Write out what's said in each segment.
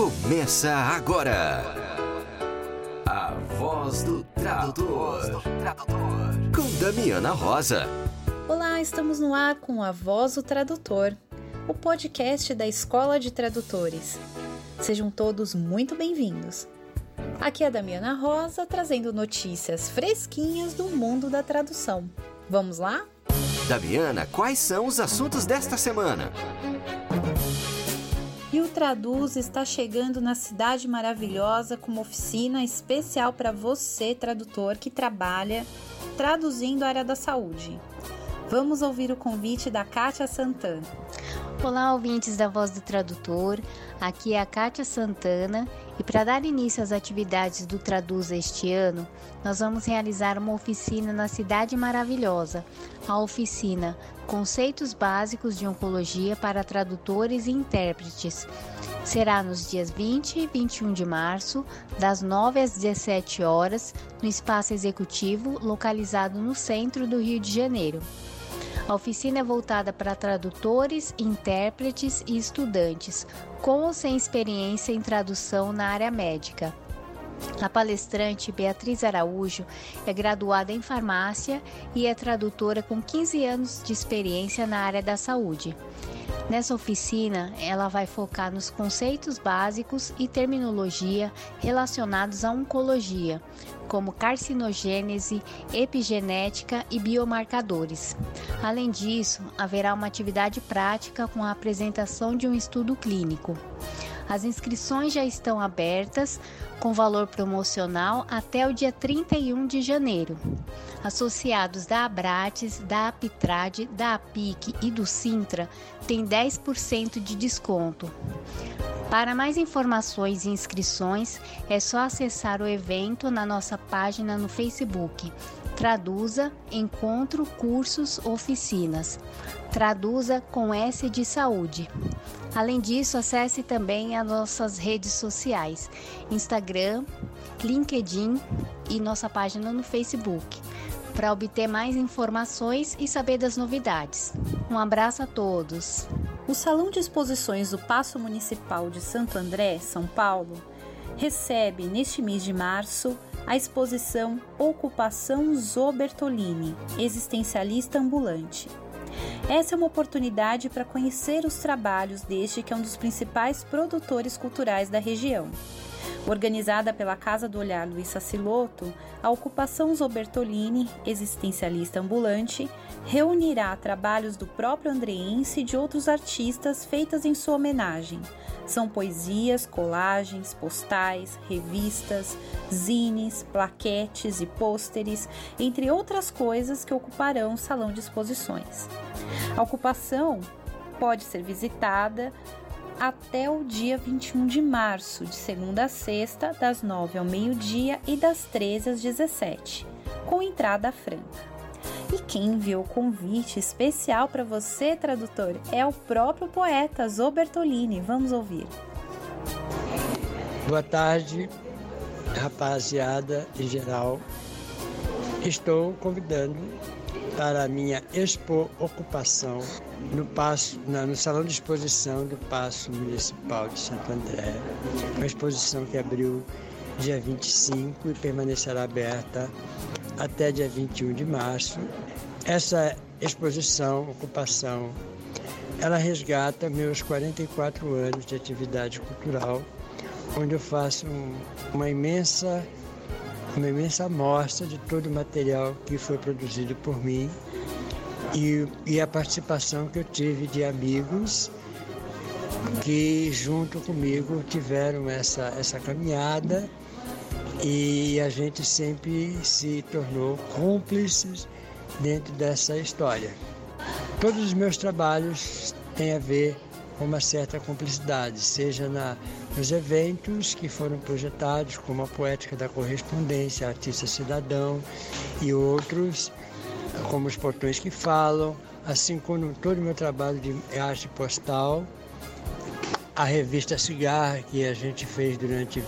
Começa agora. A voz do tradutor. Com Damiana Rosa. Olá, estamos no ar com A Voz do Tradutor, o podcast da Escola de Tradutores. Sejam todos muito bem-vindos. Aqui é a Damiana Rosa trazendo notícias fresquinhas do mundo da tradução. Vamos lá? Damiana, quais são os assuntos desta semana? Traduz está chegando na cidade maravilhosa com uma oficina especial para você, tradutor que trabalha traduzindo a área da saúde. Vamos ouvir o convite da Kátia Santana. Olá, ouvintes da Voz do Tradutor. Aqui é a Kátia Santana e para dar início às atividades do Traduz este ano, nós vamos realizar uma oficina na Cidade Maravilhosa, a oficina Conceitos Básicos de Oncologia para Tradutores e Intérpretes. Será nos dias 20 e 21 de março, das 9 às 17 horas, no espaço executivo localizado no centro do Rio de Janeiro. A oficina é voltada para tradutores, intérpretes e estudantes, com ou sem experiência em tradução na área médica. A palestrante Beatriz Araújo é graduada em farmácia e é tradutora com 15 anos de experiência na área da saúde. Nessa oficina, ela vai focar nos conceitos básicos e terminologia relacionados à oncologia, como carcinogênese, epigenética e biomarcadores. Além disso, haverá uma atividade prática com a apresentação de um estudo clínico. As inscrições já estão abertas com valor promocional até o dia 31 de janeiro. Associados da Abrates, da Apitrade, da APIC e do Sintra têm 10% de desconto. Para mais informações e inscrições, é só acessar o evento na nossa página no Facebook. Traduza Encontro Cursos Oficinas. Traduza com S de Saúde. Além disso, acesse também as nossas redes sociais: Instagram, LinkedIn e nossa página no Facebook, para obter mais informações e saber das novidades. Um abraço a todos. O Salão de Exposições do Paço Municipal de Santo André, São Paulo, recebe neste mês de março a exposição Ocupação Zobertolini, existencialista ambulante. Essa é uma oportunidade para conhecer os trabalhos deste que é um dos principais produtores culturais da região. Organizada pela Casa do Olhar Luiz Saciloto, a ocupação Zobertolini, existencialista ambulante, reunirá trabalhos do próprio andreense e de outros artistas feitas em sua homenagem. São poesias, colagens, postais, revistas, zines, plaquetes e pôsteres, entre outras coisas que ocuparão o salão de exposições. A ocupação pode ser visitada até o dia 21 de março, de segunda a sexta, das 9 ao meio-dia e das 13 às 17, com entrada franca. E quem enviou o convite especial para você, tradutor, é o próprio poeta Zobertolini. Vamos ouvir. Boa tarde, rapaziada em geral. Estou convidando para a minha expo ocupação no, passo, no Salão de Exposição do Paço Municipal de Santo André. Uma exposição que abriu dia 25 e permanecerá aberta até dia 21 de março. Essa exposição, ocupação, ela resgata meus 44 anos de atividade cultural, onde eu faço uma imensa uma imensa amostra de todo o material que foi produzido por mim e, e a participação que eu tive de amigos que junto comigo tiveram essa, essa caminhada e a gente sempre se tornou cúmplices dentro dessa história. Todos os meus trabalhos têm a ver uma certa cumplicidade, seja na, nos eventos que foram projetados, como a Poética da Correspondência, Artista Cidadão e outros, como Os Portões que Falam, assim como todo o meu trabalho de arte postal, a revista Cigar, que a gente fez durante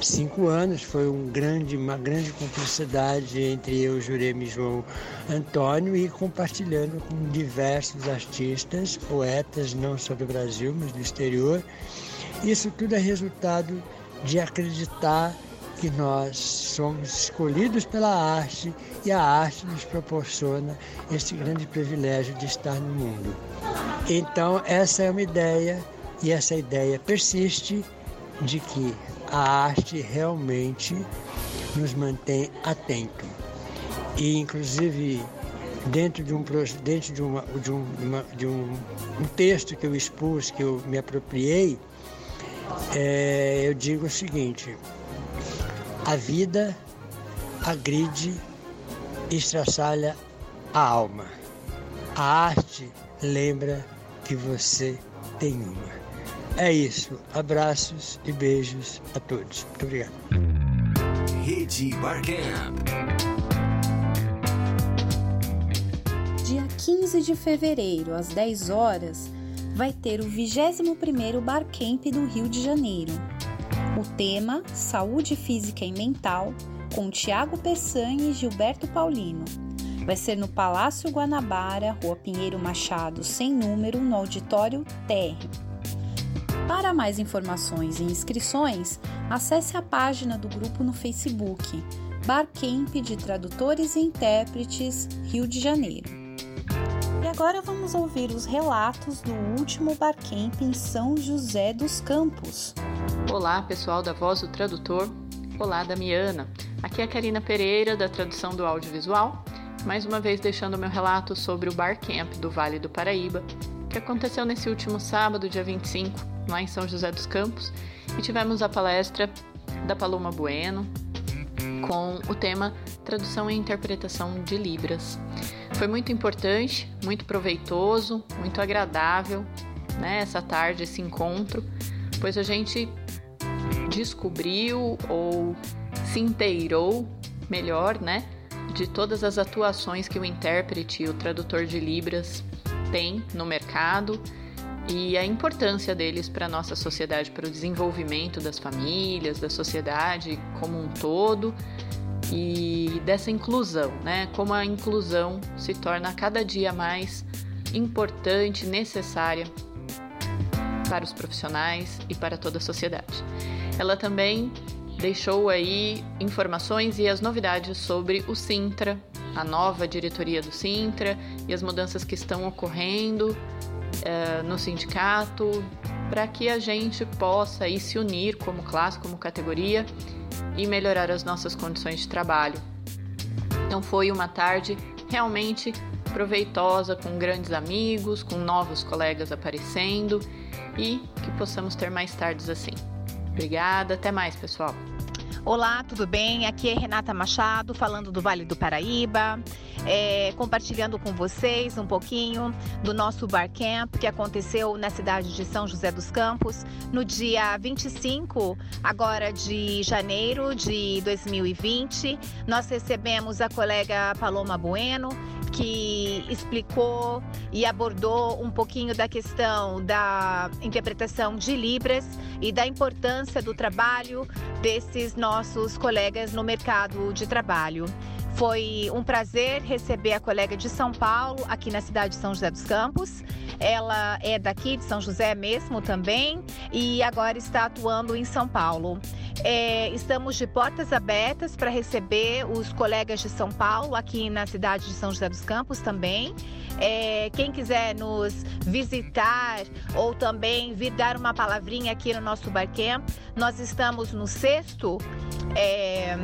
25 anos, foi um grande, uma grande cumplicidade entre eu, Jurema e João Antônio, e compartilhando com diversos artistas, poetas, não só do Brasil, mas do exterior. Isso tudo é resultado de acreditar que nós somos escolhidos pela arte e a arte nos proporciona esse grande privilégio de estar no mundo. Então, essa é uma ideia e essa ideia persiste de que a arte realmente nos mantém atento. E, inclusive, dentro de um, dentro de, uma, de, um, uma, de um, um texto que eu expus, que eu me apropriei, é, eu digo o seguinte: a vida agride e estraçalha a alma. A arte lembra que você tem uma. É isso. Abraços e beijos a todos. Muito obrigado. Rede Barcamp. Dia 15 de fevereiro, às 10 horas, vai ter o 21º Barcamp do Rio de Janeiro. O tema Saúde Física e Mental, com Tiago Peçanha e Gilberto Paulino. Vai ser no Palácio Guanabara, Rua Pinheiro Machado, sem número, no auditório TR. Para mais informações e inscrições, acesse a página do grupo no Facebook Barcamp de Tradutores e Intérpretes Rio de Janeiro. E agora vamos ouvir os relatos do último Barcamp em São José dos Campos. Olá, pessoal da Voz do Tradutor. Olá, Damiana. Aqui é a Karina Pereira, da tradução do audiovisual, mais uma vez deixando meu relato sobre o Barcamp do Vale do Paraíba, que aconteceu nesse último sábado, dia 25, lá em São José dos Campos, e tivemos a palestra da Paloma Bueno com o tema Tradução e Interpretação de Libras. Foi muito importante, muito proveitoso, muito agradável né, essa tarde, esse encontro, pois a gente descobriu ou se inteirou melhor, né, de todas as atuações que o intérprete e o tradutor de Libras tem no mercado e a importância deles para a nossa sociedade, para o desenvolvimento das famílias, da sociedade como um todo e dessa inclusão, né? Como a inclusão se torna cada dia mais importante, necessária para os profissionais e para toda a sociedade. Ela também deixou aí informações e as novidades sobre o Sintra, a nova diretoria do Sintra e as mudanças que estão ocorrendo uh, no sindicato, para que a gente possa aí se unir como classe, como categoria e melhorar as nossas condições de trabalho. Então foi uma tarde realmente proveitosa, com grandes amigos, com novos colegas aparecendo e que possamos ter mais tardes assim. Obrigada, até mais, pessoal. Olá, tudo bem? Aqui é Renata Machado, falando do Vale do Paraíba, é, compartilhando com vocês um pouquinho do nosso Bar Camp que aconteceu na cidade de São José dos Campos no dia 25 agora de janeiro de 2020. Nós recebemos a colega Paloma Bueno, que explicou e abordou um pouquinho da questão da interpretação de Libras e da importância do trabalho desses nossos colegas no mercado de trabalho. Foi um prazer receber a colega de São Paulo, aqui na cidade de São José dos Campos. Ela é daqui de São José mesmo também e agora está atuando em São Paulo. É, estamos de portas abertas para receber os colegas de São Paulo aqui na cidade de São José dos Campos também. É, quem quiser nos visitar ou também vir dar uma palavrinha aqui no nosso Barcamp, nós estamos no sexto, é,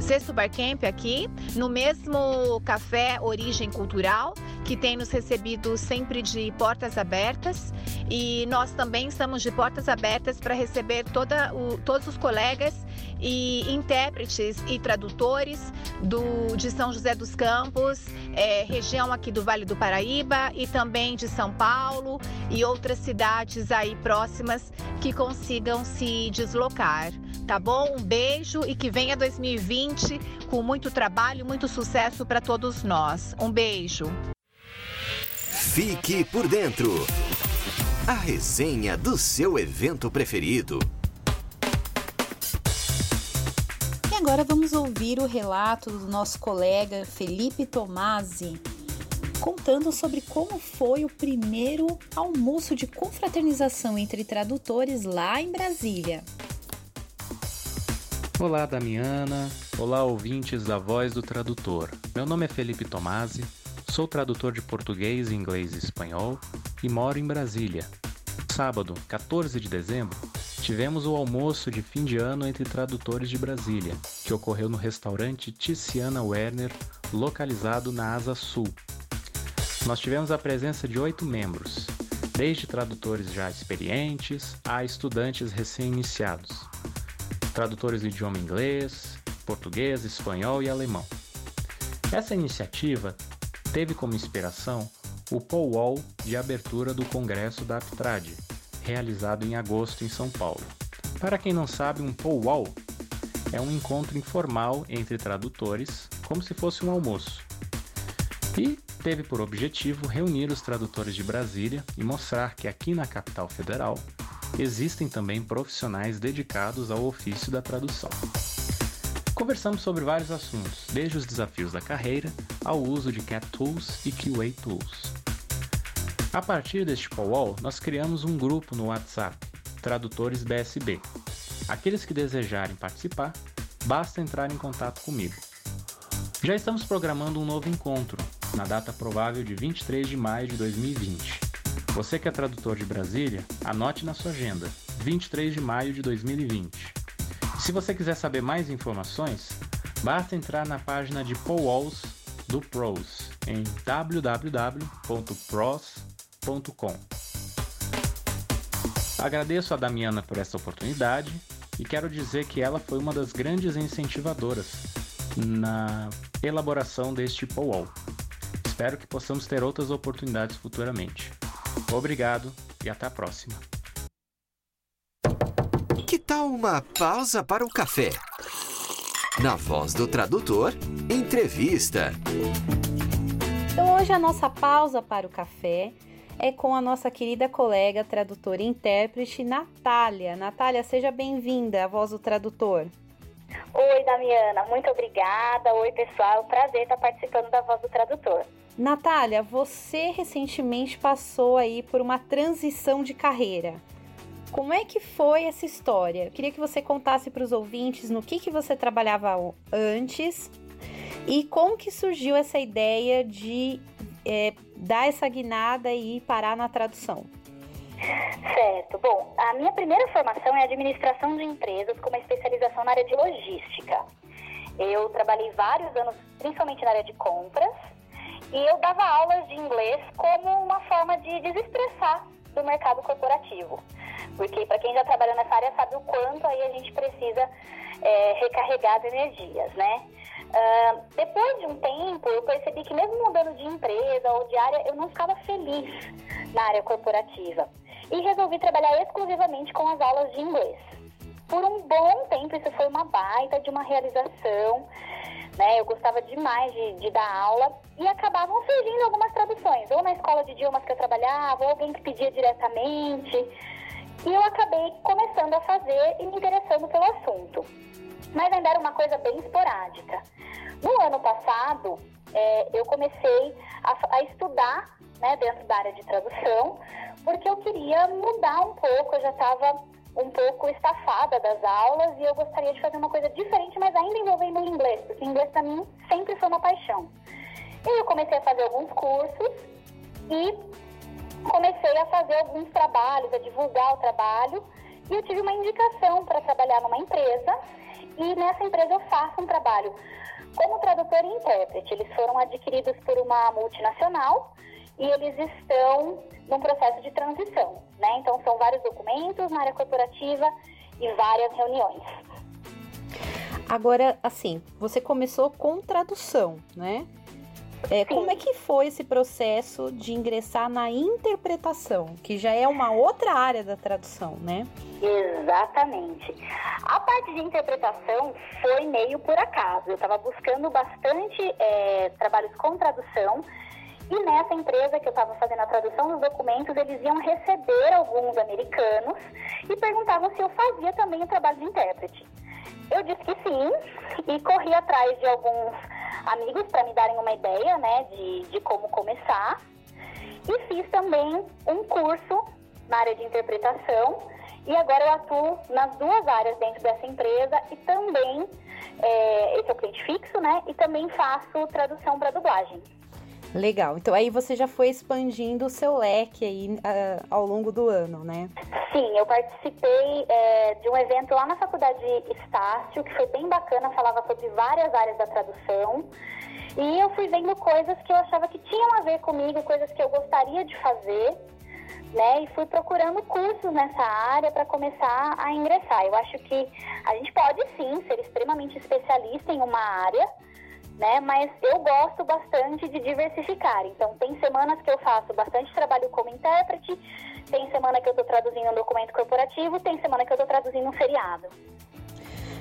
sexto Barcamp aqui, no mesmo café Origem Cultural, que tem nos recebido sempre de portas abertas. E nós também estamos de portas abertas para receber toda o, todos os colegas e intérpretes e tradutores do, de São José dos Campos, é, região aqui do Vale do Paraíba e também de São Paulo e outras cidades aí próximas que consigam se deslocar. Tá bom? Um beijo e que venha 2020 com muito trabalho, muito sucesso para todos nós. Um beijo. Fique por dentro. A resenha do seu evento preferido. agora vamos ouvir o relato do nosso colega Felipe Tomasi. contando sobre como foi o primeiro almoço de confraternização entre tradutores lá em Brasília. Olá, Damiana. Olá, ouvintes da Voz do Tradutor. Meu nome é Felipe Tomasi, sou tradutor de português, inglês e espanhol e moro em Brasília. Sábado, 14 de dezembro, tivemos o almoço de fim de ano entre tradutores de Brasília, que ocorreu no restaurante Tiziana Werner, localizado na Asa Sul. Nós tivemos a presença de oito membros, desde tradutores já experientes a estudantes recém-iniciados tradutores do idioma inglês, português, espanhol e alemão. Essa iniciativa teve como inspiração o Powwow de abertura do Congresso da Aptrad, realizado em agosto em São Paulo. Para quem não sabe, um Powwow é um encontro informal entre tradutores, como se fosse um almoço. E teve por objetivo reunir os tradutores de Brasília e mostrar que aqui na capital federal existem também profissionais dedicados ao ofício da tradução. Conversamos sobre vários assuntos, desde os desafios da carreira ao uso de CAT Tools e QA Tools. A partir deste powwow, nós criamos um grupo no WhatsApp, Tradutores BSB. Aqueles que desejarem participar, basta entrar em contato comigo. Já estamos programando um novo encontro, na data provável de 23 de maio de 2020. Você que é tradutor de Brasília, anote na sua agenda, 23 de maio de 2020. Se você quiser saber mais informações, basta entrar na página de Powalls do PROS em www.pros.com. Agradeço a Damiana por essa oportunidade e quero dizer que ela foi uma das grandes incentivadoras na elaboração deste Powall. Espero que possamos ter outras oportunidades futuramente. Obrigado e até a próxima. Uma pausa para o café? Na voz do tradutor, entrevista. Então, hoje a nossa pausa para o café é com a nossa querida colega tradutora e intérprete Natália. Natália, seja bem-vinda à voz do tradutor. Oi, Damiana, muito obrigada. Oi, pessoal, prazer estar participando da voz do tradutor. Natália, você recentemente passou aí por uma transição de carreira. Como é que foi essa história? Eu queria que você contasse para os ouvintes no que, que você trabalhava antes e como que surgiu essa ideia de é, dar essa guinada e parar na tradução. Certo. Bom, a minha primeira formação é administração de empresas com uma especialização na área de logística. Eu trabalhei vários anos, principalmente na área de compras, e eu dava aulas de inglês como uma forma de desestressar do mercado corporativo. Porque para quem já trabalhou nessa área sabe o quanto aí a gente precisa é, recarregar as energias, né? Uh, depois de um tempo, eu percebi que mesmo mudando de empresa ou de área, eu não ficava feliz na área corporativa. E resolvi trabalhar exclusivamente com as aulas de inglês. Por um bom tempo, isso foi uma baita de uma realização né? Eu gostava demais de, de dar aula e acabavam surgindo algumas traduções, ou na escola de idiomas que eu trabalhava, ou alguém que pedia diretamente. E eu acabei começando a fazer e me interessando pelo assunto. Mas ainda era uma coisa bem esporádica. No ano passado, é, eu comecei a, a estudar né, dentro da área de tradução, porque eu queria mudar um pouco, eu já estava um pouco estafada das aulas e eu gostaria de fazer uma coisa diferente, mas ainda envolvendo o inglês, porque inglês para mim sempre foi uma paixão. E eu comecei a fazer alguns cursos e comecei a fazer alguns trabalhos, a divulgar o trabalho, e eu tive uma indicação para trabalhar numa empresa, e nessa empresa eu faço um trabalho como tradutor e intérprete. Eles foram adquiridos por uma multinacional e eles estão num processo de transição, né? Então são vários documentos na área corporativa e várias reuniões. Agora, assim, você começou com tradução, né? É, como é que foi esse processo de ingressar na interpretação, que já é uma outra área da tradução, né? Exatamente. A parte de interpretação foi meio por acaso. Eu estava buscando bastante é, trabalhos com tradução e nessa empresa que eu estava fazendo a tradução dos documentos, eles iam receber alguns americanos e perguntavam se eu fazia também o trabalho de intérprete. Eu disse que sim e corri atrás de alguns amigos para me darem uma ideia, né, de, de como começar. E fiz também um curso na área de interpretação e agora eu atuo nas duas áreas dentro dessa empresa e também, é, esse é o cliente fixo, né? E também faço tradução para dublagem. Legal. Então aí você já foi expandindo o seu leque aí uh, ao longo do ano, né? Sim, eu participei é, de um evento lá na faculdade Estácio, que foi bem bacana, falava sobre várias áreas da tradução. E eu fui vendo coisas que eu achava que tinham a ver comigo, coisas que eu gostaria de fazer, né? E fui procurando cursos nessa área para começar a ingressar. Eu acho que a gente pode sim ser extremamente especialista em uma área, né? Mas eu gosto bastante de diversificar. Então, tem semanas que eu faço bastante trabalho como intérprete, tem semana que eu estou traduzindo um documento corporativo, tem semana que eu estou traduzindo um feriado.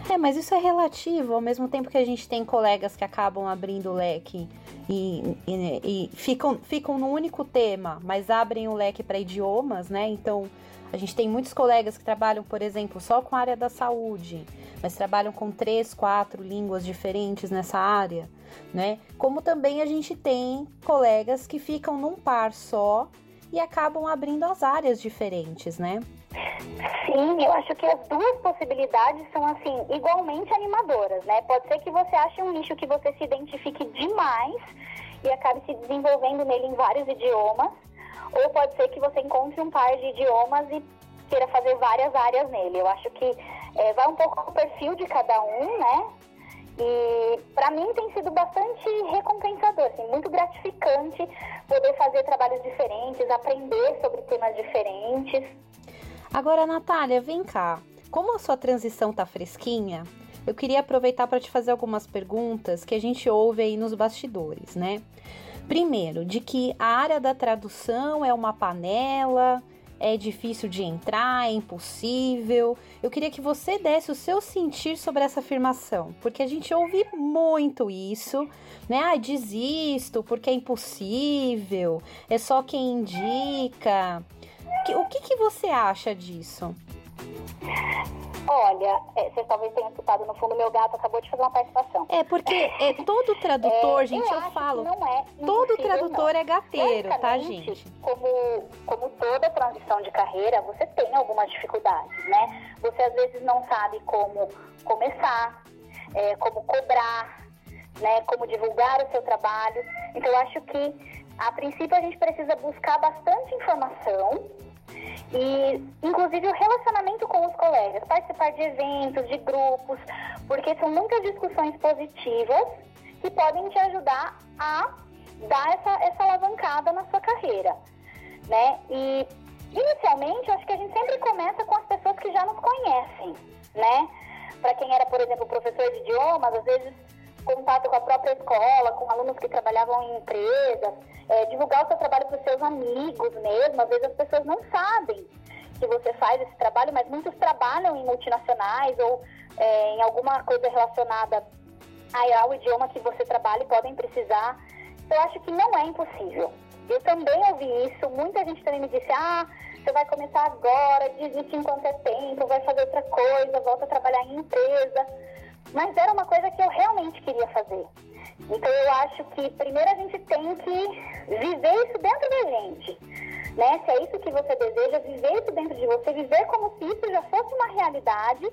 É, mas isso é relativo, ao mesmo tempo que a gente tem colegas que acabam abrindo o leque e, e, e ficam, ficam no único tema, mas abrem o leque para idiomas, né? Então, a gente tem muitos colegas que trabalham, por exemplo, só com a área da saúde, mas trabalham com três, quatro línguas diferentes nessa área, né? Como também a gente tem colegas que ficam num par só e acabam abrindo as áreas diferentes, né? Sim, eu acho que as duas possibilidades são assim igualmente animadoras, né? Pode ser que você ache um nicho que você se identifique demais e acabe se desenvolvendo nele em vários idiomas, ou pode ser que você encontre um par de idiomas e queira fazer várias áreas nele. Eu acho que é, vai um pouco do perfil de cada um, né? E para mim tem sido bastante recompensador, assim, muito gratificante poder fazer trabalhos diferentes, aprender sobre temas diferentes. Agora, Natália, vem cá. Como a sua transição tá fresquinha, eu queria aproveitar para te fazer algumas perguntas que a gente ouve aí nos bastidores, né? Primeiro, de que a área da tradução é uma panela, é difícil de entrar, é impossível. Eu queria que você desse o seu sentir sobre essa afirmação, porque a gente ouve muito isso, né? Ah, desisto porque é impossível, é só quem indica. O que, que você acha disso? Olha, é, vocês talvez tenham escutado no fundo, meu gato acabou de fazer uma participação. É, porque é, todo tradutor, é, gente, eu, eu falo, não é todo tradutor não. é gateiro, tá, gente? Como, como toda transição de carreira, você tem algumas dificuldades, né? Você às vezes não sabe como começar, é, como cobrar, né? Como divulgar o seu trabalho. Então, eu acho que, a princípio, a gente precisa buscar bastante informação, e, inclusive, o relacionamento com os colegas, participar de eventos, de grupos, porque são muitas discussões positivas que podem te ajudar a dar essa, essa alavancada na sua carreira, né? E, inicialmente, eu acho que a gente sempre começa com as pessoas que já nos conhecem, né? Para quem era, por exemplo, professor de idiomas, às vezes contato com a própria escola, com alunos que trabalhavam em empresas, é, divulgar o seu trabalho para os seus amigos mesmo. Às vezes as pessoas não sabem que você faz esse trabalho, mas muitos trabalham em multinacionais ou é, em alguma coisa relacionada ao idioma que você trabalha e podem precisar. Então, eu acho que não é impossível. Eu também ouvi isso, muita gente também me disse, ah, você vai começar agora, desiste enquanto é tempo, vai fazer outra coisa, volta a trabalhar em empresa. Mas era uma coisa que eu realmente queria fazer. Então eu acho que primeiro a gente tem que viver isso dentro da gente. Né? Se é isso que você deseja, viver isso dentro de você, viver como se isso já fosse uma realidade.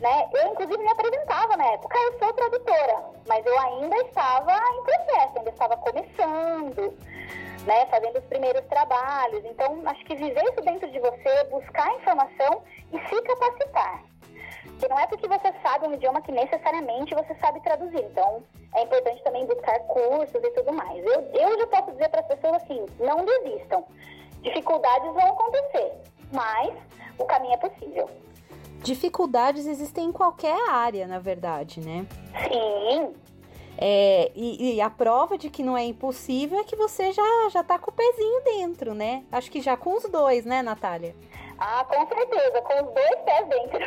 Né? Eu, inclusive, me apresentava na época, eu sou tradutora, mas eu ainda estava em processo, ainda estava começando, né? fazendo os primeiros trabalhos. Então, acho que viver isso dentro de você, buscar informação e se capacitar. Porque não é porque você sabe um idioma que necessariamente você sabe traduzir. Então, é importante também buscar cursos e tudo mais. Eu, eu já posso dizer para as pessoas assim: não desistam. Dificuldades vão acontecer, mas o caminho é possível. Dificuldades existem em qualquer área, na verdade, né? Sim. É, e, e, a prova de que não é impossível é que você já, já tá com o pezinho dentro, né? Acho que já com os dois, né, Natália? Ah, com certeza, com os dois pés dentro.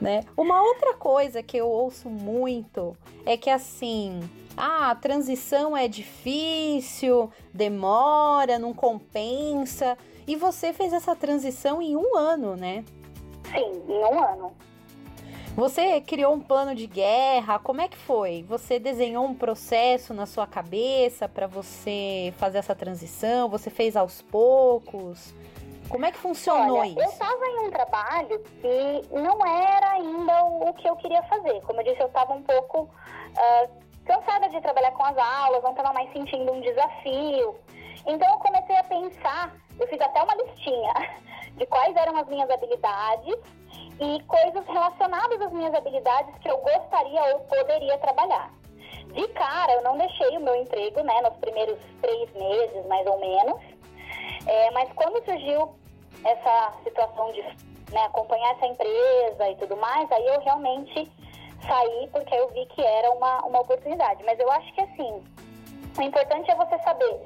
né? Uma outra coisa que eu ouço muito é que assim, ah, a transição é difícil, demora, não compensa. E você fez essa transição em um ano, né? Sim, em um ano. Você criou um plano de guerra? Como é que foi? Você desenhou um processo na sua cabeça para você fazer essa transição? Você fez aos poucos? Como é que funcionou Olha, isso? Eu estava em um trabalho que não era ainda o que eu queria fazer. Como eu disse, eu estava um pouco uh, cansada de trabalhar com as aulas, não estava mais sentindo um desafio. Então eu comecei a pensar, eu fiz até uma listinha de quais eram as minhas habilidades e coisas relacionadas às minhas habilidades que eu gostaria ou poderia trabalhar. De cara, eu não deixei o meu emprego, né, nos primeiros três meses, mais ou menos. É, mas quando surgiu essa situação de né, acompanhar essa empresa e tudo mais, aí eu realmente saí porque eu vi que era uma, uma oportunidade. Mas eu acho que assim, o importante é você saber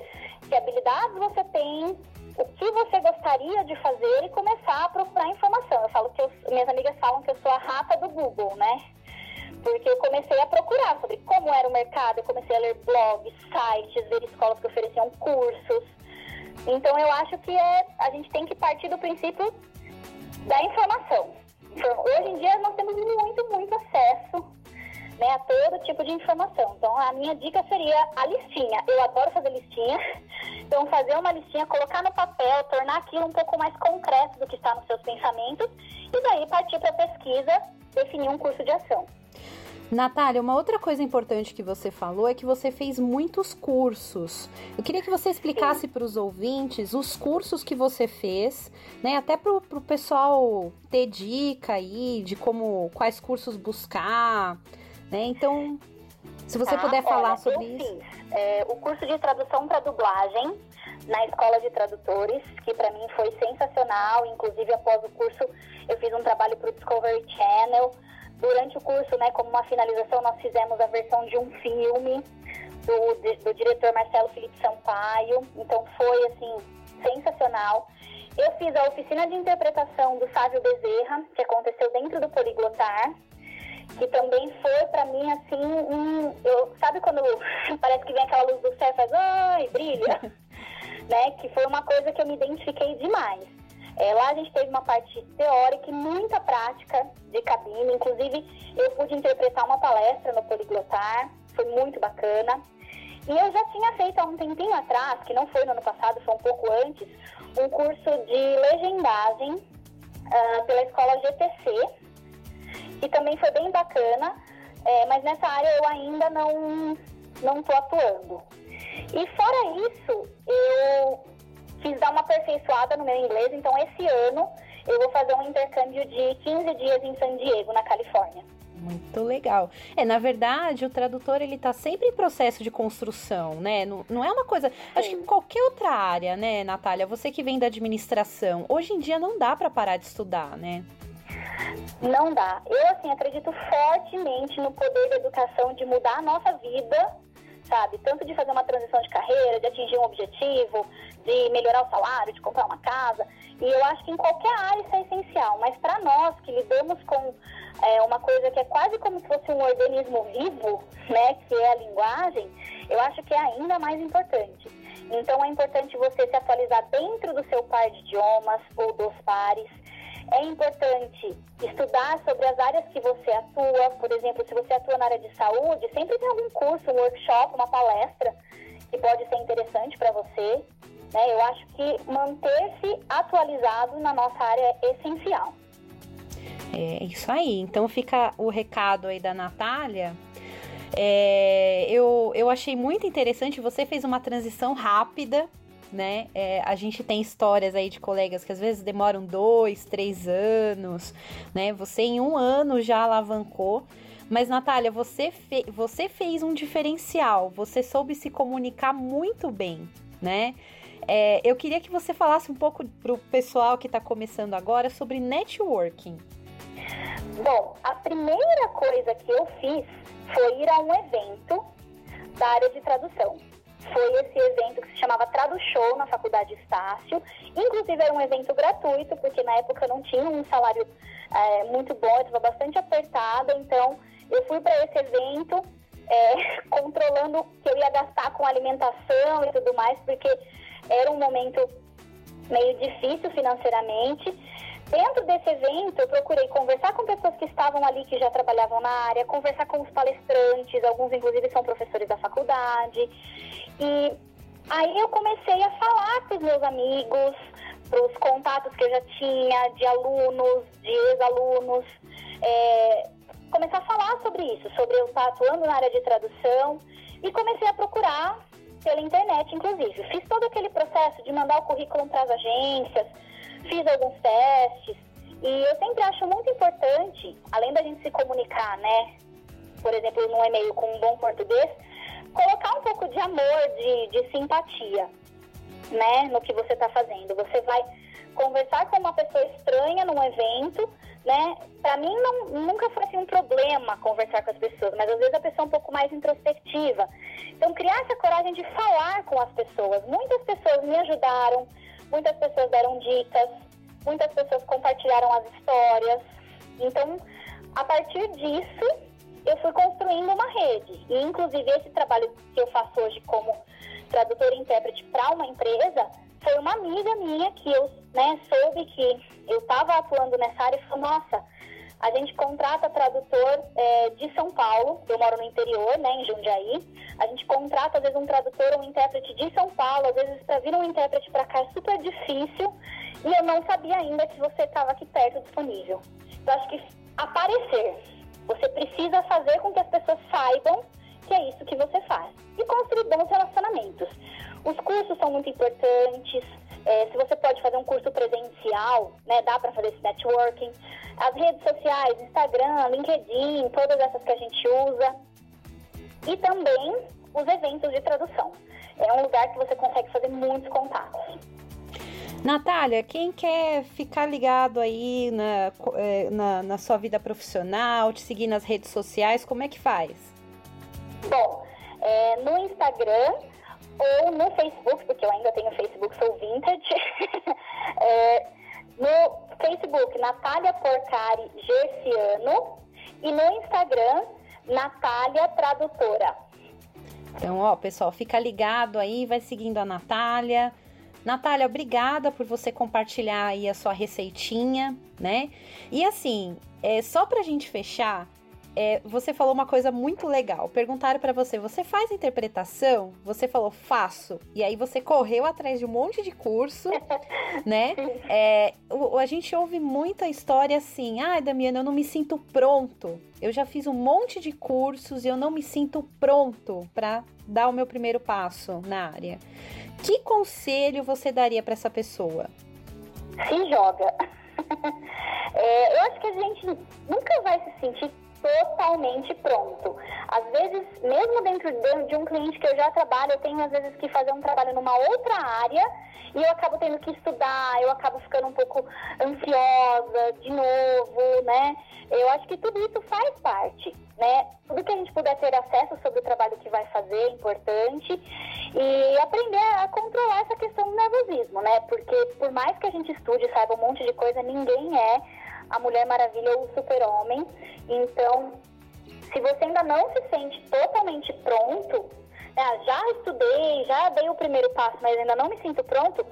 que habilidades você tem, o que você gostaria de fazer e começar a procurar informação. Eu falo que eu, minhas amigas falam que eu sou a rata do Google, né? Porque eu comecei a procurar sobre como era o mercado, eu comecei a ler blogs, sites, ver escolas que ofereciam cursos. Então eu acho que é, a gente tem que partir do princípio da informação. Hoje em dia nós temos muito, muito acesso né, a todo tipo de informação. Então a minha dica seria a listinha. Eu adoro fazer listinha. Então fazer uma listinha, colocar no papel, tornar aquilo um pouco mais concreto do que está nos seus pensamentos e daí partir para a pesquisa, definir um curso de ação. Natália, uma outra coisa importante que você falou é que você fez muitos cursos. Eu queria que você explicasse para os ouvintes os cursos que você fez, né? Até para o pessoal ter dica aí de como quais cursos buscar, né? Então, se você tá, puder falar olha, sobre eu isso. Fiz, é, o curso de tradução para dublagem na escola de tradutores, que para mim foi sensacional. Inclusive, após o curso, eu fiz um trabalho para o Discovery Channel Durante o curso, né, como uma finalização, nós fizemos a versão de um filme do, do diretor Marcelo Felipe Sampaio. Então foi assim sensacional. Eu fiz a oficina de interpretação do Sávio Bezerra, que aconteceu dentro do Poliglotar, que também foi para mim assim um, eu, sabe quando parece que vem aquela luz do céu e faz ai, brilha, né? Que foi uma coisa que eu me identifiquei demais. É, lá a gente teve uma parte teórica e muita prática de cabine. Inclusive, eu pude interpretar uma palestra no Poliglotar, foi muito bacana. E eu já tinha feito há um tempinho atrás, que não foi no ano passado, foi um pouco antes, um curso de legendagem uh, pela escola GTC, que também foi bem bacana, é, mas nessa área eu ainda não estou atuando. E fora isso, eu quis dar uma aperfeiçoada no meu inglês, então esse ano eu vou fazer um intercâmbio de 15 dias em San Diego, na Califórnia. Muito legal. É, na verdade, o tradutor ele tá sempre em processo de construção, né? Não, não é uma coisa. Sim. Acho que em qualquer outra área, né, Natália? Você que vem da administração, hoje em dia não dá para parar de estudar, né? Não dá. Eu, assim, acredito fortemente no poder da educação de mudar a nossa vida sabe? Tanto de fazer uma transição de carreira, de atingir um objetivo, de melhorar o salário, de comprar uma casa. E eu acho que em qualquer área isso é essencial. Mas para nós que lidamos com é, uma coisa que é quase como se fosse um organismo vivo, né, que é a linguagem, eu acho que é ainda mais importante. Então é importante você se atualizar dentro do seu par de idiomas ou dos pares é importante estudar sobre as áreas que você atua. Por exemplo, se você atua na área de saúde, sempre tem algum curso, um workshop, uma palestra que pode ser interessante para você. Né? Eu acho que manter-se atualizado na nossa área é essencial. É isso aí. Então fica o recado aí da Natália. É, eu, eu achei muito interessante. Você fez uma transição rápida né? É, a gente tem histórias aí de colegas que às vezes demoram dois, três anos, né? Você em um ano já alavancou. Mas, Natália, você, fe você fez um diferencial, você soube se comunicar muito bem, né? É, eu queria que você falasse um pouco para o pessoal que está começando agora sobre networking. Bom, a primeira coisa que eu fiz foi ir a um evento da área de tradução foi esse evento que se chamava Tradu Show na Faculdade Estácio. Inclusive era um evento gratuito, porque na época eu não tinha um salário é, muito bom, eu estava bastante apertada, então eu fui para esse evento é, controlando o que eu ia gastar com alimentação e tudo mais, porque era um momento meio difícil financeiramente. Dentro desse evento, eu procurei conversar com pessoas que estavam ali, que já trabalhavam na área, conversar com os palestrantes, alguns inclusive são professores da faculdade. E aí eu comecei a falar com os meus amigos, para os contatos que eu já tinha, de alunos, de ex-alunos, é, começar a falar sobre isso, sobre eu estar atuando na área de tradução e comecei a procurar pela internet, inclusive. Fiz todo aquele processo de mandar o currículo para as agências, fiz alguns testes e eu sempre acho muito importante, além da gente se comunicar, né? Por exemplo, num e-mail com um bom português, colocar um pouco de amor, de, de simpatia, né? No que você está fazendo. Você vai conversar com uma pessoa estranha num evento, né? Para mim não, nunca foi assim, um problema conversar com as pessoas, mas às vezes a pessoa é um pouco mais introspectiva. Então criar essa coragem de falar com as pessoas. Muitas pessoas me ajudaram, muitas pessoas deram dicas, muitas pessoas compartilharam as histórias. Então, a partir disso, eu fui construindo uma rede. E inclusive esse trabalho que eu faço hoje como tradutor e intérprete para uma empresa foi uma amiga minha que eu né, soube que eu estava atuando nessa área e falou, nossa, a gente contrata tradutor é, de São Paulo, eu moro no interior, né, em Jundiaí. A gente contrata, às vezes, um tradutor ou um intérprete de São Paulo, às vezes, para vir um intérprete para cá é super difícil. E eu não sabia ainda que você estava aqui perto disponível. Eu acho que aparecer, você precisa fazer com que as pessoas saibam que é isso que você faz. E construir bons relacionamentos. Os cursos são muito importantes. É, se você pode fazer um curso presencial, né, dá para fazer esse networking. As redes sociais, Instagram, LinkedIn, todas essas que a gente usa. E também os eventos de tradução. É um lugar que você consegue fazer muitos contatos. Natália, quem quer ficar ligado aí na, é, na, na, sua vida profissional, te seguir nas redes sociais, como é que faz? Bom, é, no Instagram ou no Facebook, porque eu ainda tenho Facebook, sou vintage. é, no Facebook, Natália Porcari Gerciano. E no Instagram, Natália Tradutora. Então, ó, pessoal, fica ligado aí, vai seguindo a Natália. Natália, obrigada por você compartilhar aí a sua receitinha, né? E assim, é, só pra gente fechar, é, você falou uma coisa muito legal. Perguntaram para você: você faz interpretação? Você falou faço. E aí você correu atrás de um monte de curso, né? É, o, a gente ouve muita história assim: ah, Damiana, eu não me sinto pronto. Eu já fiz um monte de cursos e eu não me sinto pronto para dar o meu primeiro passo na área. Que conselho você daria para essa pessoa? Se joga. É, eu acho que a gente nunca vai se sentir totalmente pronto. Às vezes, mesmo dentro de um cliente que eu já trabalho, eu tenho às vezes que fazer um trabalho numa outra área e eu acabo tendo que estudar, eu acabo ficando um pouco ansiosa de novo, né? Eu acho que tudo isso faz parte, né? Tudo que a gente puder ter acesso sobre o trabalho que vai fazer é importante e aprender a controlar essa questão do nervosismo, né? Porque por mais que a gente estude, saiba um monte de coisa, ninguém é a Mulher Maravilha ou o Super-Homem. Então, se você ainda não se sente totalmente pronto, né, já estudei, já dei o primeiro passo, mas ainda não me sinto pronto,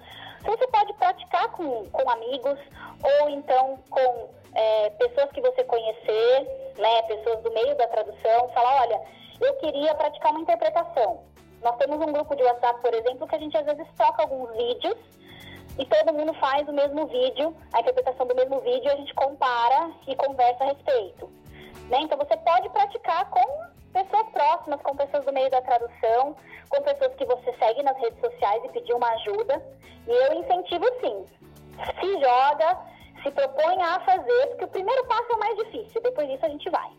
você pode praticar com, com amigos ou então com é, pessoas que você conhecer, né, pessoas do meio da tradução, falar, olha, eu queria praticar uma interpretação. Nós temos um grupo de WhatsApp, por exemplo, que a gente às vezes toca alguns vídeos e todo mundo faz o mesmo vídeo, a interpretação do mesmo vídeo, a gente compara e conversa a respeito. Né? Então você pode praticar com pessoas próximas, com pessoas do meio da tradução, com pessoas que você segue nas redes sociais e pedir uma ajuda. E eu incentivo sim. Se joga, se propõe a fazer, porque o primeiro passo é o mais difícil, depois disso a gente vai.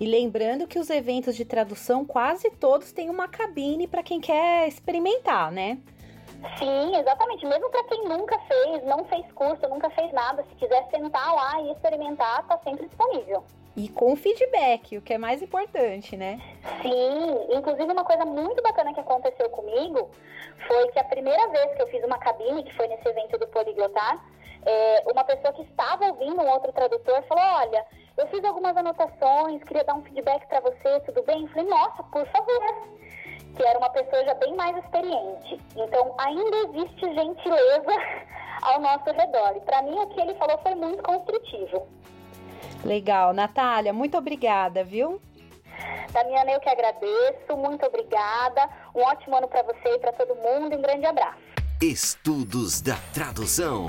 E lembrando que os eventos de tradução quase todos têm uma cabine para quem quer experimentar, né? Sim, exatamente. Mesmo para quem nunca fez, não fez curso, nunca fez nada, se quiser sentar lá e experimentar, está sempre disponível. E com feedback, o que é mais importante, né? Sim, inclusive uma coisa muito bacana que aconteceu comigo foi que a primeira vez que eu fiz uma cabine, que foi nesse evento do Poliglotar, é, uma pessoa que estava ouvindo um outro tradutor falou: Olha, eu fiz algumas anotações, queria dar um feedback para você, tudo bem? Eu falei: Nossa, por favor. Que era uma pessoa já bem mais experiente. Então, ainda existe gentileza ao nosso redor. E para mim, o que ele falou foi muito construtivo. Legal. Natália, muito obrigada, viu? Damiana, eu que agradeço. Muito obrigada. Um ótimo ano para você e para todo mundo. Um grande abraço. Estudos da Tradução.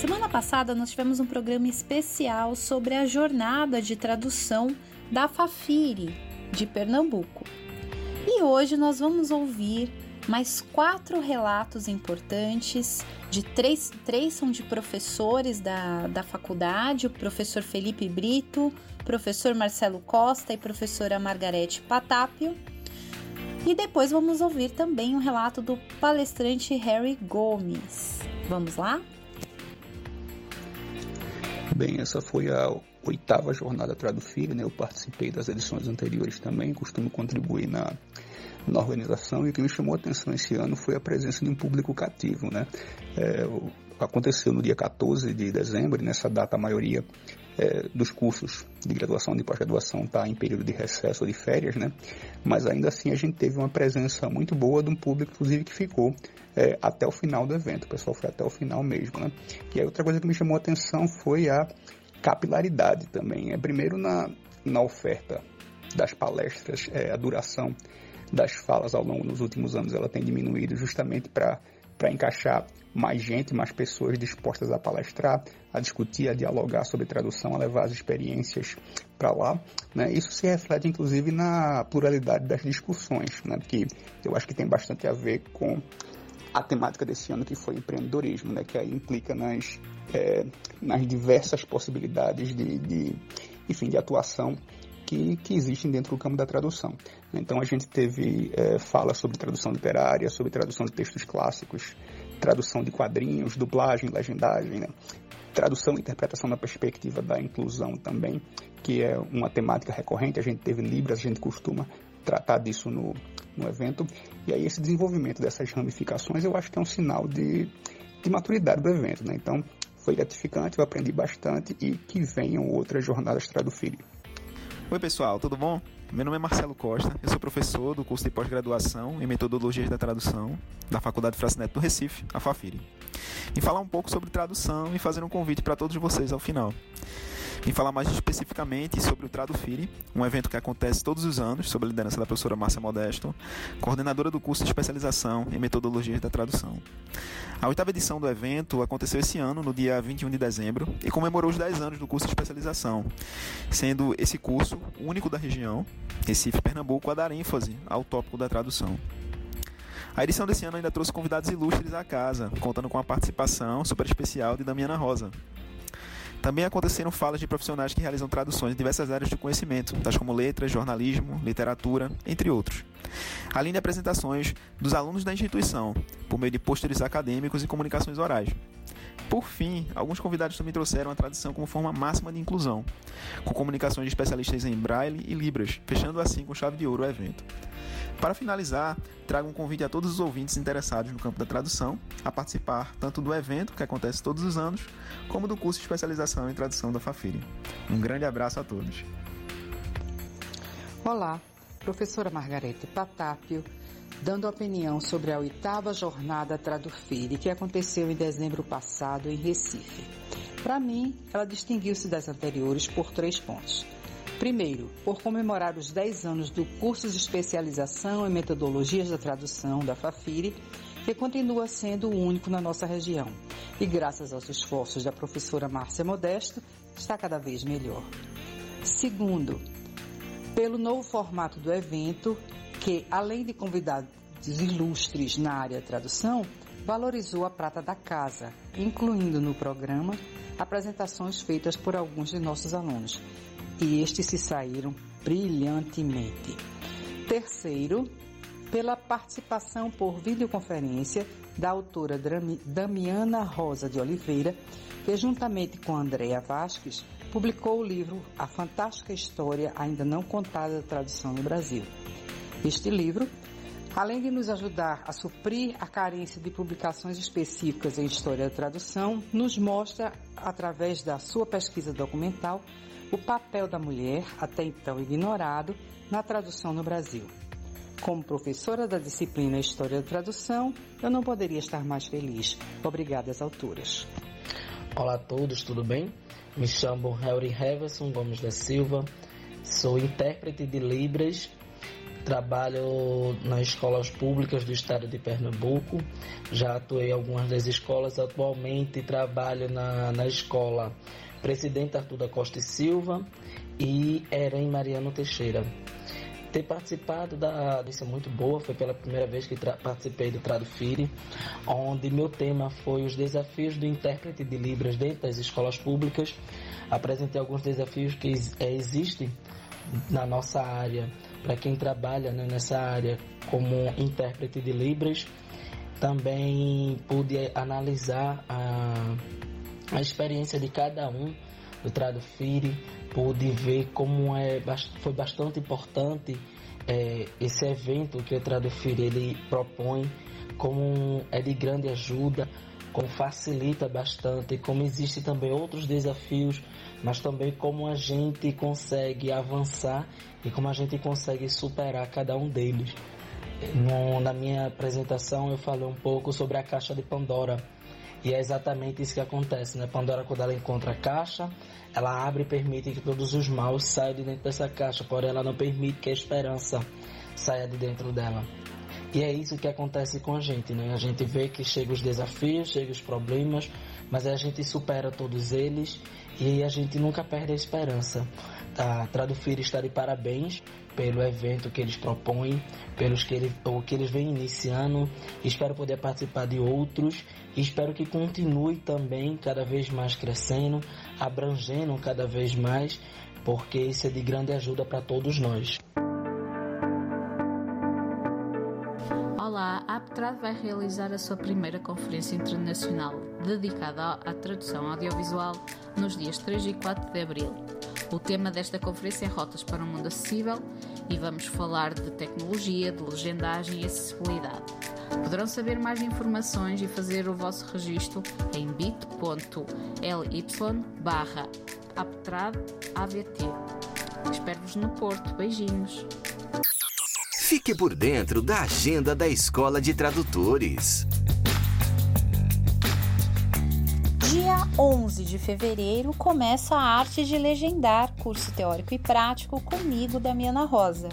Semana passada nós tivemos um programa especial sobre a jornada de tradução da Fafiri de Pernambuco. E hoje nós vamos ouvir mais quatro relatos importantes. De três, três são de professores da, da faculdade: o professor Felipe Brito, professor Marcelo Costa e professora Margarete Patápio. E depois vamos ouvir também um relato do palestrante Harry Gomes. Vamos lá? Bem, essa foi a oitava jornada Tradufilho, né? Eu participei das edições anteriores também, costumo contribuir na, na organização e o que me chamou a atenção esse ano foi a presença de um público cativo, né? É, aconteceu no dia 14 de dezembro, nessa data a maioria é, dos cursos de graduação e de pós-graduação está em período de recesso ou de férias, né? Mas ainda assim a gente teve uma presença muito boa de um público, inclusive, que ficou é, até o final do evento. O pessoal foi até o final mesmo, né? E aí outra coisa que me chamou a atenção foi a capilaridade também. É primeiro na, na oferta das palestras, é, a duração das falas ao longo dos últimos anos ela tem diminuído justamente para para encaixar mais gente, mais pessoas dispostas a palestrar, a discutir, a dialogar sobre tradução, a levar as experiências para lá. Né? Isso se reflete inclusive na pluralidade das discussões, né? que eu acho que tem bastante a ver com a temática desse ano que foi empreendedorismo, né? que aí implica nas, é, nas diversas possibilidades de, de, enfim, de atuação que, que existem dentro do campo da tradução. Então a gente teve é, fala sobre tradução literária, sobre tradução de textos clássicos, tradução de quadrinhos, dublagem, legendagem, né? tradução e interpretação na perspectiva da inclusão também, que é uma temática recorrente. A gente teve Libras, a gente costuma tratar disso no, no evento. E aí esse desenvolvimento dessas ramificações eu acho que é um sinal de, de maturidade do evento. Né? Então foi gratificante, eu aprendi bastante e que venham outras jornadas Tradufilho. Oi pessoal, tudo bom? Meu nome é Marcelo Costa, eu sou professor do curso de pós-graduação em Metodologias da Tradução da Faculdade Fracineto do Recife, a FAFIRI. E falar um pouco sobre tradução e fazer um convite para todos vocês ao final em falar mais especificamente sobre o Tradufire, um evento que acontece todos os anos, sob a liderança da professora Márcia Modesto, coordenadora do curso de especialização em metodologias da tradução. A oitava edição do evento aconteceu esse ano, no dia 21 de dezembro, e comemorou os 10 anos do curso de especialização, sendo esse curso único da região, Recife Pernambuco, a dar ênfase ao tópico da tradução. A edição desse ano ainda trouxe convidados ilustres à casa, contando com a participação super especial de Damiana Rosa, também aconteceram falas de profissionais que realizam traduções em diversas áreas de conhecimento, tais como letras, jornalismo, literatura, entre outros. Além de apresentações dos alunos da instituição, por meio de pôsteres acadêmicos e comunicações orais. Por fim, alguns convidados também trouxeram a tradução como forma máxima de inclusão, com comunicações de especialistas em Braille e Libras, fechando assim com chave de ouro o evento. Para finalizar, trago um convite a todos os ouvintes interessados no campo da tradução a participar tanto do evento, que acontece todos os anos, como do curso de especialização em tradução da Fafiri. Um grande abraço a todos. Olá, professora Margarete Patápio, dando opinião sobre a oitava jornada Tradufire, que aconteceu em dezembro passado em Recife. Para mim, ela distinguiu-se das anteriores por três pontos. Primeiro, por comemorar os 10 anos do curso de especialização em metodologias da tradução da FAFIRE, que continua sendo o único na nossa região. E graças aos esforços da professora Márcia Modesto, está cada vez melhor. Segundo, pelo novo formato do evento, que além de convidados ilustres na área tradução, valorizou a prata da casa, incluindo no programa apresentações feitas por alguns de nossos alunos, e estes se saíram brilhantemente. Terceiro, pela participação por videoconferência da autora Damiana Rosa de Oliveira, que juntamente com Andréa Vasques publicou o livro A Fantástica História Ainda Não Contada da Tradução no Brasil. Este livro, além de nos ajudar a suprir a carência de publicações específicas em História da Tradução, nos mostra, através da sua pesquisa documental, o papel da mulher, até então ignorado, na tradução no Brasil. Como professora da disciplina História da Tradução, eu não poderia estar mais feliz. Obrigada às alturas. Olá a todos, tudo bem? Me chamo Harry Heverson Gomes da Silva, sou intérprete de Libras, trabalho nas escolas públicas do estado de Pernambuco, já atuei em algumas das escolas, atualmente trabalho na, na escola Presidente Arthur da Costa e Silva e Eren Mariano Teixeira. Ter participado da audiência muito boa, foi pela primeira vez que participei do Tradufire, onde meu tema foi os desafios do intérprete de Libras dentro das escolas públicas. Apresentei alguns desafios que é, existem na nossa área, para quem trabalha né, nessa área como intérprete de Libras. Também pude analisar a, a experiência de cada um do Tradufire, pude ver como é, foi bastante importante é, esse evento que o Tradufir ele propõe, como é de grande ajuda, como facilita bastante, como existe também outros desafios, mas também como a gente consegue avançar e como a gente consegue superar cada um deles. No, na minha apresentação eu falei um pouco sobre a caixa de Pandora e é exatamente isso que acontece, né? Pandora, quando ela encontra a caixa, ela abre e permite que todos os maus saiam de dentro dessa caixa, porém ela não permite que a esperança saia de dentro dela. E é isso que acontece com a gente, né? A gente vê que chegam os desafios, chegam os problemas, mas a gente supera todos eles e a gente nunca perde a esperança. A Tradufir está de parabéns pelo evento que eles propõem, pelos que, ele, o que eles vêm iniciando. Espero poder participar de outros e espero que continue também cada vez mais crescendo, abrangendo cada vez mais, porque isso é de grande ajuda para todos nós. A Aptrad vai realizar a sua primeira conferência internacional dedicada à tradução audiovisual nos dias 3 e 4 de abril. O tema desta conferência é Rotas para um Mundo Acessível e vamos falar de tecnologia, de legendagem e acessibilidade. Poderão saber mais informações e fazer o vosso registro em bit.ly barra aptradavt. Espero-vos no Porto. Beijinhos. Fique por dentro da agenda da Escola de Tradutores. Dia 11 de fevereiro começa a Arte de Legendar, curso teórico e prático comigo, Damiana Rosa.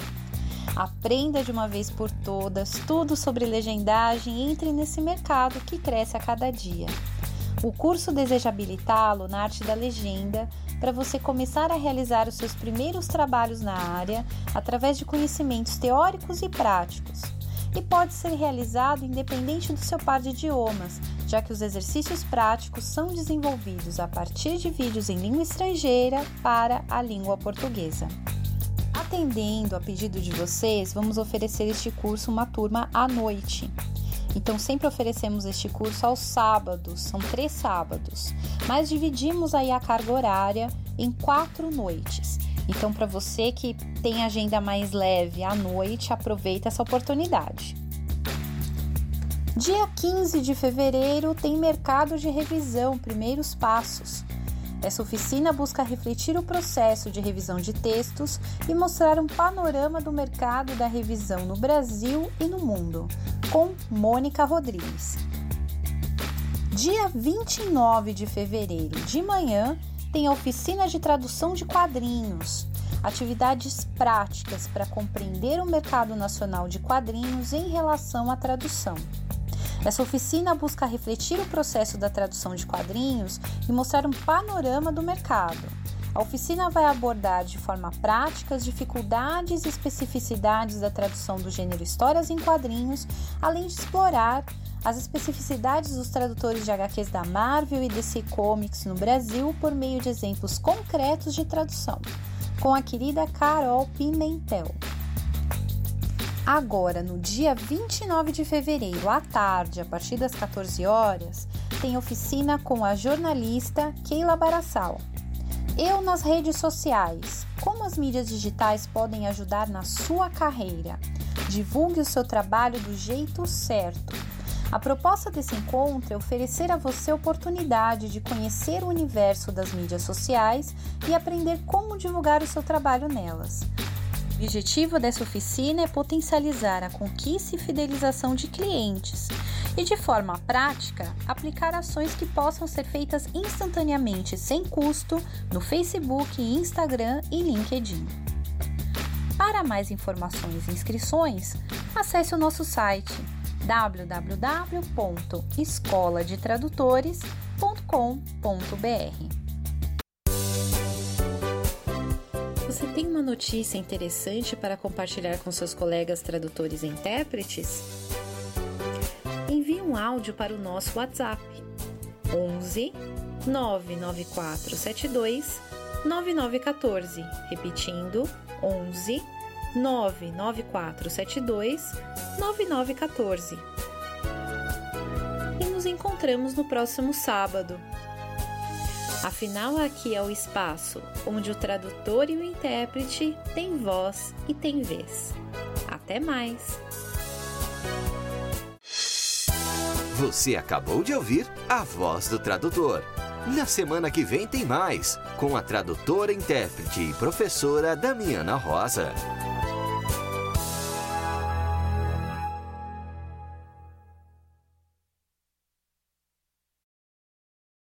Aprenda de uma vez por todas tudo sobre legendagem e entre nesse mercado que cresce a cada dia. O curso deseja habilitá-lo na arte da legenda para você começar a realizar os seus primeiros trabalhos na área através de conhecimentos teóricos e práticos. E pode ser realizado independente do seu par de idiomas, já que os exercícios práticos são desenvolvidos a partir de vídeos em língua estrangeira para a língua portuguesa. Atendendo a pedido de vocês, vamos oferecer este curso uma turma à noite. Então, sempre oferecemos este curso aos sábados, são três sábados, mas dividimos aí a carga horária em quatro noites. Então, para você que tem agenda mais leve à noite, aproveita essa oportunidade. Dia 15 de fevereiro tem mercado de revisão, primeiros passos. Essa oficina busca refletir o processo de revisão de textos e mostrar um panorama do mercado da revisão no Brasil e no mundo, com Mônica Rodrigues. Dia 29 de fevereiro, de manhã, tem a oficina de tradução de quadrinhos. Atividades práticas para compreender o mercado nacional de quadrinhos em relação à tradução. Essa oficina busca refletir o processo da tradução de quadrinhos e mostrar um panorama do mercado. A oficina vai abordar de forma prática as dificuldades e especificidades da tradução do gênero histórias em quadrinhos, além de explorar as especificidades dos tradutores de HQs da Marvel e DC Comics no Brasil por meio de exemplos concretos de tradução, com a querida Carol Pimentel. Agora, no dia 29 de fevereiro, à tarde, a partir das 14 horas, tem oficina com a jornalista Keila Barassal. Eu nas redes sociais. Como as mídias digitais podem ajudar na sua carreira? Divulgue o seu trabalho do jeito certo. A proposta desse encontro é oferecer a você a oportunidade de conhecer o universo das mídias sociais e aprender como divulgar o seu trabalho nelas. O objetivo dessa oficina é potencializar a conquista e fidelização de clientes e, de forma prática, aplicar ações que possam ser feitas instantaneamente sem custo no Facebook, Instagram e LinkedIn. Para mais informações e inscrições, acesse o nosso site www.escoladetradutores.com.br. Você tem uma notícia interessante para compartilhar com seus colegas tradutores e intérpretes? Envie um áudio para o nosso WhatsApp 11 99472 9914, repetindo 11 99472 9914. E nos encontramos no próximo sábado. Afinal, aqui é o espaço onde o tradutor e o intérprete têm voz e têm vez. Até mais! Você acabou de ouvir a voz do tradutor. Na semana que vem tem mais, com a tradutora, intérprete e professora Damiana Rosa.